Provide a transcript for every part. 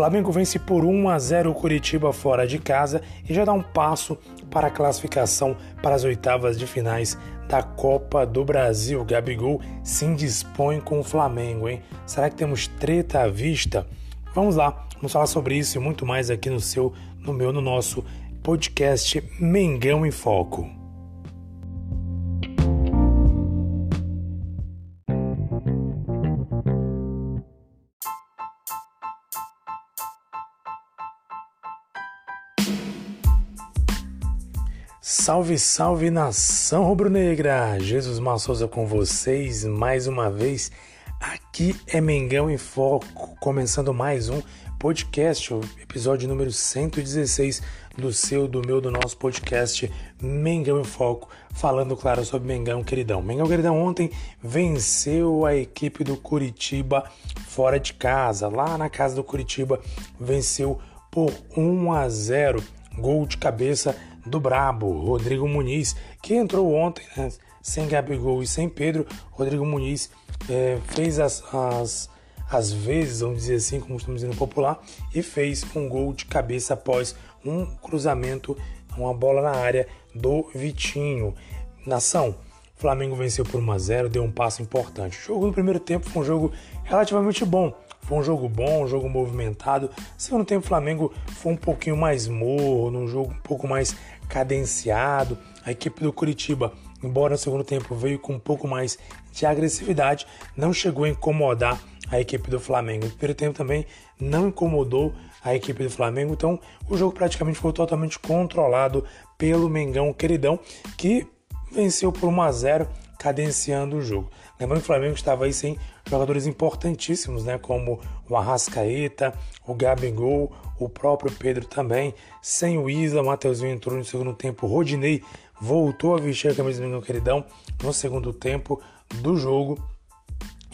Flamengo vence por 1 a 0 o Curitiba fora de casa e já dá um passo para a classificação para as oitavas de finais da Copa do Brasil. Gabigol se indispõe com o Flamengo, hein? Será que temos treta à vista? Vamos lá, vamos falar sobre isso e muito mais aqui no seu, no meu, no nosso podcast Mengão em Foco. Salve, salve nação rubro-negra! Jesus Massouza com vocês mais uma vez. Aqui é Mengão em Foco, começando mais um podcast, o episódio número 116 do seu, do meu, do nosso podcast Mengão em Foco, falando, claro, sobre Mengão Queridão. Mengão Queridão ontem venceu a equipe do Curitiba fora de casa, lá na casa do Curitiba, venceu por 1 a 0, gol de cabeça do Brabo, Rodrigo Muniz, que entrou ontem, né, sem Gabigol e sem Pedro. Rodrigo Muniz é, fez as, as, as vezes, vamos dizer assim, como estamos dizendo popular, e fez um gol de cabeça após um cruzamento, uma bola na área do Vitinho. Nação, Flamengo venceu por 1 a 0, deu um passo importante. O jogo no primeiro tempo foi um jogo relativamente bom. Foi um jogo bom, um jogo movimentado. Segundo tempo, o Flamengo foi um pouquinho mais morno, um jogo um pouco mais cadenciado. A equipe do Curitiba, embora no segundo tempo veio com um pouco mais de agressividade, não chegou a incomodar a equipe do Flamengo. No primeiro tempo também não incomodou a equipe do Flamengo, então o jogo praticamente foi totalmente controlado pelo Mengão queridão, que venceu por 1 a 0, cadenciando o jogo. Lembrando que o Flamengo estava aí sem jogadores importantíssimos, né, como o Arrascaeta, o Gabigol, o próprio Pedro também. Sem o Isa, o Mateuzinho entrou no segundo tempo. O Rodinei voltou a vestir a camisa do Mengão Queridão no segundo tempo do jogo.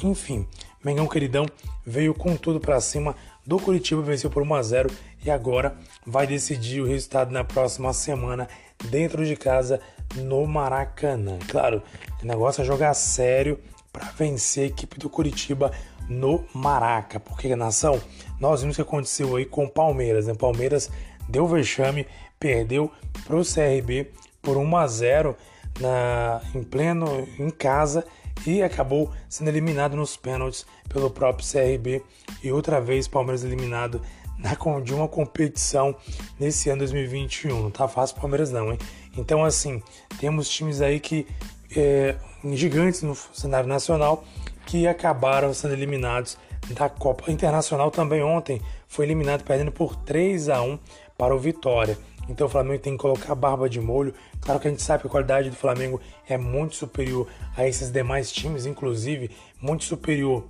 Enfim, Mengão Queridão veio com tudo para cima do Curitiba, venceu por 1 a 0 e agora vai decidir o resultado na próxima semana dentro de casa no Maracanã. Claro, o negócio é jogar sério para vencer a equipe do Curitiba no Maraca. Porque, nação, nós vimos o que aconteceu aí com o Palmeiras. Né? Palmeiras deu vexame, perdeu para o CRB por 1 a 0 na, em pleno em casa e acabou sendo eliminado nos pênaltis pelo próprio CRB e outra vez Palmeiras eliminado na, de uma competição nesse ano 2021. Não tá fácil Palmeiras não, hein? Então assim, temos times aí que é, gigantes no cenário nacional que acabaram sendo eliminados da Copa Internacional também ontem foi eliminado perdendo por 3 a 1 para o Vitória. Então o Flamengo tem que colocar a barba de molho. Claro que a gente sabe que a qualidade do Flamengo é muito superior a esses demais times, inclusive muito superior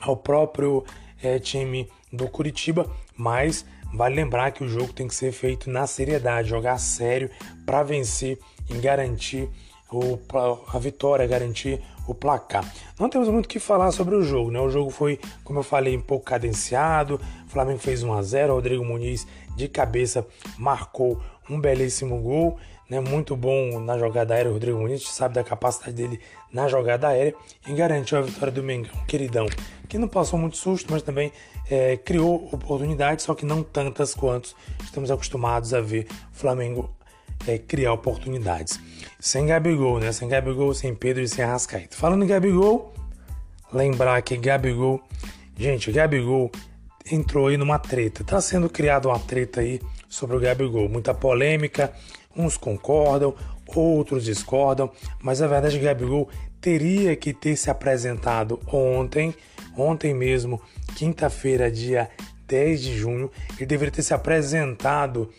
ao próprio é, time do Curitiba, mas vale lembrar que o jogo tem que ser feito na seriedade, jogar sério para vencer e garantir o, a vitória, garantir o placar. Não temos muito o que falar sobre o jogo, né? O jogo foi, como eu falei, um pouco cadenciado. O Flamengo fez 1 a 0, Rodrigo Muniz de cabeça marcou um belíssimo gol, né? Muito bom na jogada aérea, o Rodrigo Muniz sabe da capacidade dele na jogada aérea e garantiu a vitória do Mengão, queridão, que não passou muito susto, mas também é, criou oportunidades, só que não tantas quanto estamos acostumados a ver o Flamengo é, criar oportunidades. Sem Gabigol, né? Sem Gabigol, sem Pedro e sem Arrascaeta. Falando em Gabigol, lembrar que Gabigol, gente, Gabigol entrou aí numa treta. Tá sendo criada uma treta aí sobre o Gabigol. Muita polêmica, uns concordam, outros discordam, mas a verdade é que Gabigol teria que ter se apresentado ontem, ontem mesmo, quinta-feira, dia 10 de junho, ele deveria ter se apresentado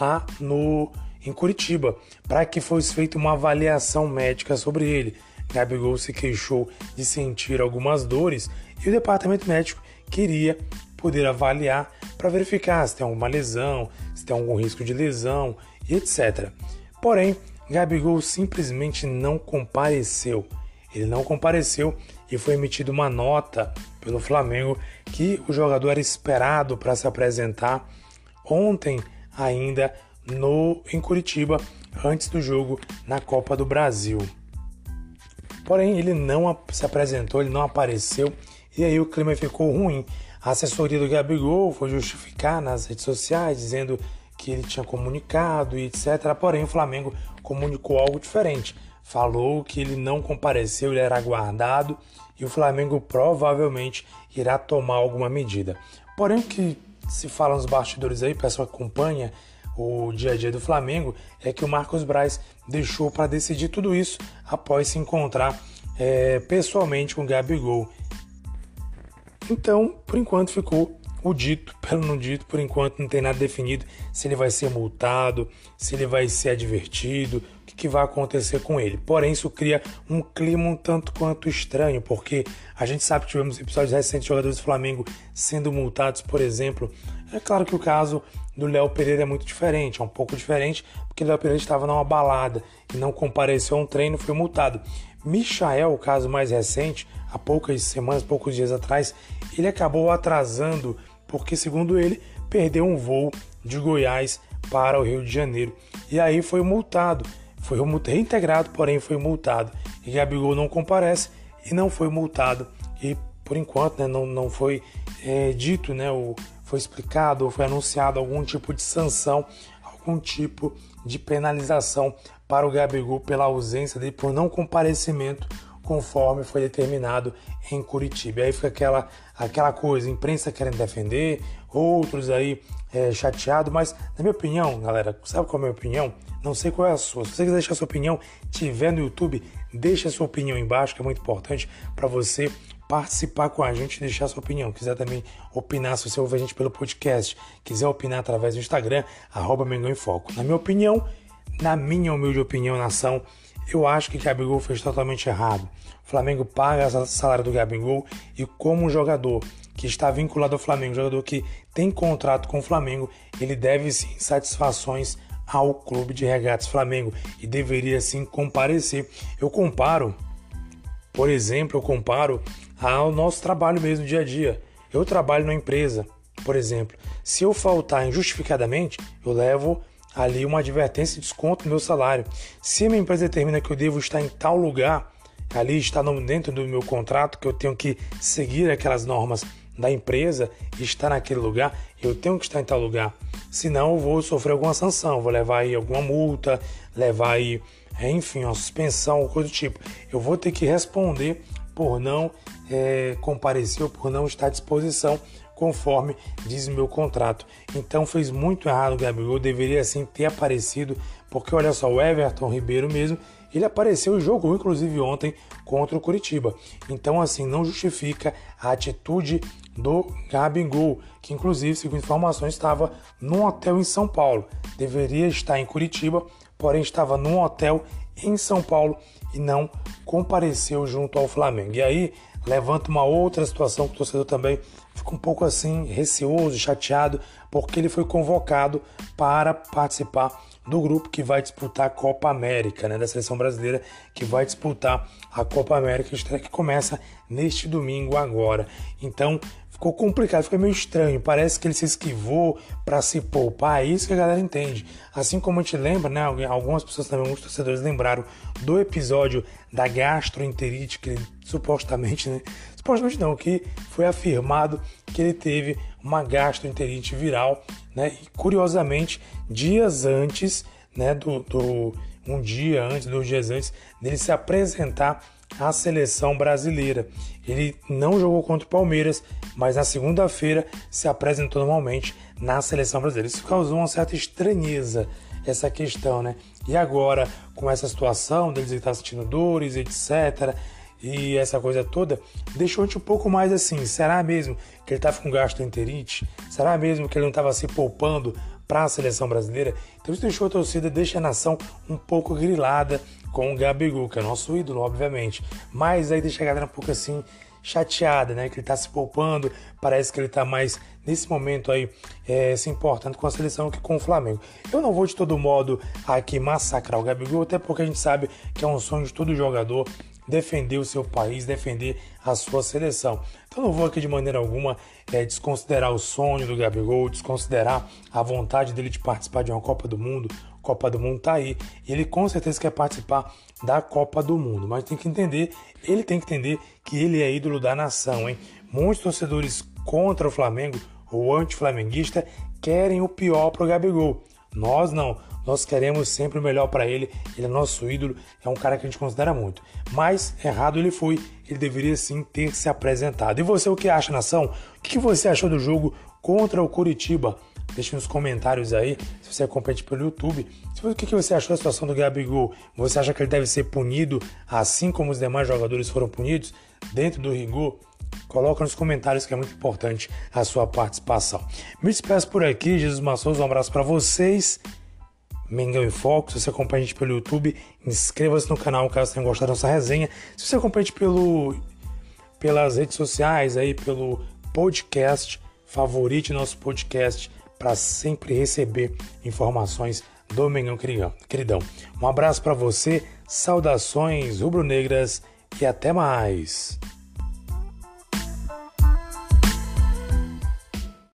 lá no em Curitiba, para que fosse feita uma avaliação médica sobre ele. Gabigol se queixou de sentir algumas dores e o departamento médico queria poder avaliar para verificar se tem alguma lesão, se tem algum risco de lesão e etc. Porém, Gabigol simplesmente não compareceu. Ele não compareceu e foi emitida uma nota pelo Flamengo que o jogador era esperado para se apresentar ontem ainda no em Curitiba antes do jogo na Copa do Brasil. Porém, ele não se apresentou, ele não apareceu e aí o clima ficou ruim. A assessoria do Gabigol foi justificar nas redes sociais dizendo que ele tinha comunicado e etc. Porém, o Flamengo comunicou algo diferente. Falou que ele não compareceu, ele era aguardado e o Flamengo provavelmente irá tomar alguma medida. Porém, o que se fala nos bastidores aí, pessoal acompanha o dia a dia do Flamengo, é que o Marcos Braz deixou para decidir tudo isso após se encontrar é, pessoalmente com o Gabigol. Então, por enquanto ficou o dito pelo não dito, por enquanto não tem nada definido se ele vai ser multado, se ele vai ser advertido, que, vai acontecer com ele. Porém, isso cria um clima um tanto quanto estranho, porque a gente sabe que tivemos episódios recentes de jogadores do Flamengo sendo multados, por exemplo. É claro que o caso do Léo Pereira é muito diferente, é um pouco diferente, porque o Léo Pereira estava numa balada e não compareceu a um treino, foi multado. Michael, o caso mais recente, há poucas semanas, poucos dias atrás, ele acabou atrasando porque, segundo ele, perdeu um voo de Goiás para o Rio de Janeiro. E aí foi multado. Foi reintegrado, porém foi multado. E Gabigol não comparece e não foi multado. E por enquanto né, não, não foi é, dito, né, ou foi explicado ou foi anunciado algum tipo de sanção, algum tipo de penalização para o Gabigol pela ausência dele, por não comparecimento conforme foi determinado em Curitiba. Aí fica aquela, aquela coisa, imprensa querendo defender, outros aí é, chateados, mas na minha opinião, galera, sabe qual é a minha opinião? Não sei qual é a sua. Se você quiser deixar sua opinião, tiver no YouTube, deixa sua opinião embaixo, que é muito importante para você participar com a gente e deixar sua opinião. Quiser também opinar, se você ouve a gente pelo podcast, quiser opinar através do Instagram, arroba Mengão em Foco. Na minha opinião, na minha humilde opinião, nação, eu acho que Gabigol fez totalmente errado. O Flamengo paga o salário do Gabigol e como um jogador que está vinculado ao Flamengo, jogador que tem contrato com o Flamengo, ele deve sim satisfações ao Clube de Regatas Flamengo e deveria sim comparecer. Eu comparo, por exemplo, eu comparo ao nosso trabalho mesmo dia a dia. Eu trabalho numa empresa, por exemplo. Se eu faltar injustificadamente, eu levo ali uma advertência de desconto no meu salário. Se a minha empresa determina que eu devo estar em tal lugar, ali está dentro do meu contrato, que eu tenho que seguir aquelas normas da empresa e estar naquele lugar, eu tenho que estar em tal lugar. Senão eu vou sofrer alguma sanção, vou levar aí alguma multa, levar aí, é, enfim, uma suspensão, coisa do tipo. Eu vou ter que responder por não é, comparecer ou por não estar à disposição conforme diz meu contrato. Então fez muito errado o Gabigol, deveria sim ter aparecido, porque olha só, o Everton Ribeiro mesmo, ele apareceu e jogou inclusive ontem contra o Curitiba. Então assim, não justifica a atitude do Gabigol, que inclusive, segundo informações, estava num hotel em São Paulo. Deveria estar em Curitiba, porém estava num hotel em São Paulo e não compareceu junto ao Flamengo. E aí levanta uma outra situação que o torcedor também fica um pouco assim receoso, chateado, porque ele foi convocado para participar do grupo que vai disputar a Copa América, né, da seleção brasileira que vai disputar a Copa América que começa neste domingo agora. Então ficou complicado, ficou meio estranho. Parece que ele se esquivou para se poupar. É isso que a galera entende. Assim como a gente lembra, né? Algumas pessoas também, alguns torcedores lembraram do episódio da gastroenterite que ele supostamente, né? Supostamente não, que foi afirmado que ele teve uma gastroenterite viral, né? E curiosamente, dias antes, né? Do, do um dia antes, dois dias antes dele se apresentar à seleção brasileira. Ele não jogou contra o Palmeiras, mas na segunda-feira se apresentou normalmente na seleção brasileira. Isso causou uma certa estranheza essa questão, né? E agora, com essa situação deles estar sentindo dores, etc., e essa coisa toda, deixou a gente um pouco mais assim: será mesmo que ele estava com gastroenterite? Será mesmo que ele não estava se poupando para a seleção brasileira? Então isso deixou a torcida, deixa a nação um pouco grilada com o Gabigol, que é nosso ídolo, obviamente. Mas aí deixa a galera um pouco assim chateada, né? Que ele tá se poupando, parece que ele tá mais nesse momento aí é, se importando com a seleção que com o Flamengo. Eu não vou de todo modo aqui massacrar o Gabigol, até porque a gente sabe que é um sonho de todo jogador defender o seu país, defender a sua seleção. Então não vou aqui de maneira alguma é, desconsiderar o sonho do Gabigol, desconsiderar a vontade dele de participar de uma Copa do Mundo. Copa do Mundo tá aí. Ele com certeza quer participar da Copa do Mundo, mas tem que entender, ele tem que entender que ele é ídolo da nação, hein? Muitos torcedores contra o Flamengo ou anti-flamenguista querem o pior pro Gabigol. Nós não. Nós queremos sempre o melhor para ele. Ele é nosso ídolo, é um cara que a gente considera muito. Mas errado ele foi. Ele deveria sim ter se apresentado. E você, o que acha, nação? O que você achou do jogo contra o Curitiba? Deixe nos comentários aí, se você acompanha pelo YouTube. O que você achou da situação do Gabigol? Você acha que ele deve ser punido assim como os demais jogadores foram punidos? Dentro do rigor? Coloca nos comentários que é muito importante a sua participação. Me despeço por aqui, Jesus Massoso, um abraço para vocês. Mengão em Foco. Se você acompanha a gente pelo YouTube, inscreva-se no canal caso tenha gostado da nossa resenha. Se você acompanha a gente pelo, pelas redes sociais, aí pelo podcast, favorite nosso podcast para sempre receber informações do Mengão Queridão. Um abraço para você, saudações rubro-negras e até mais.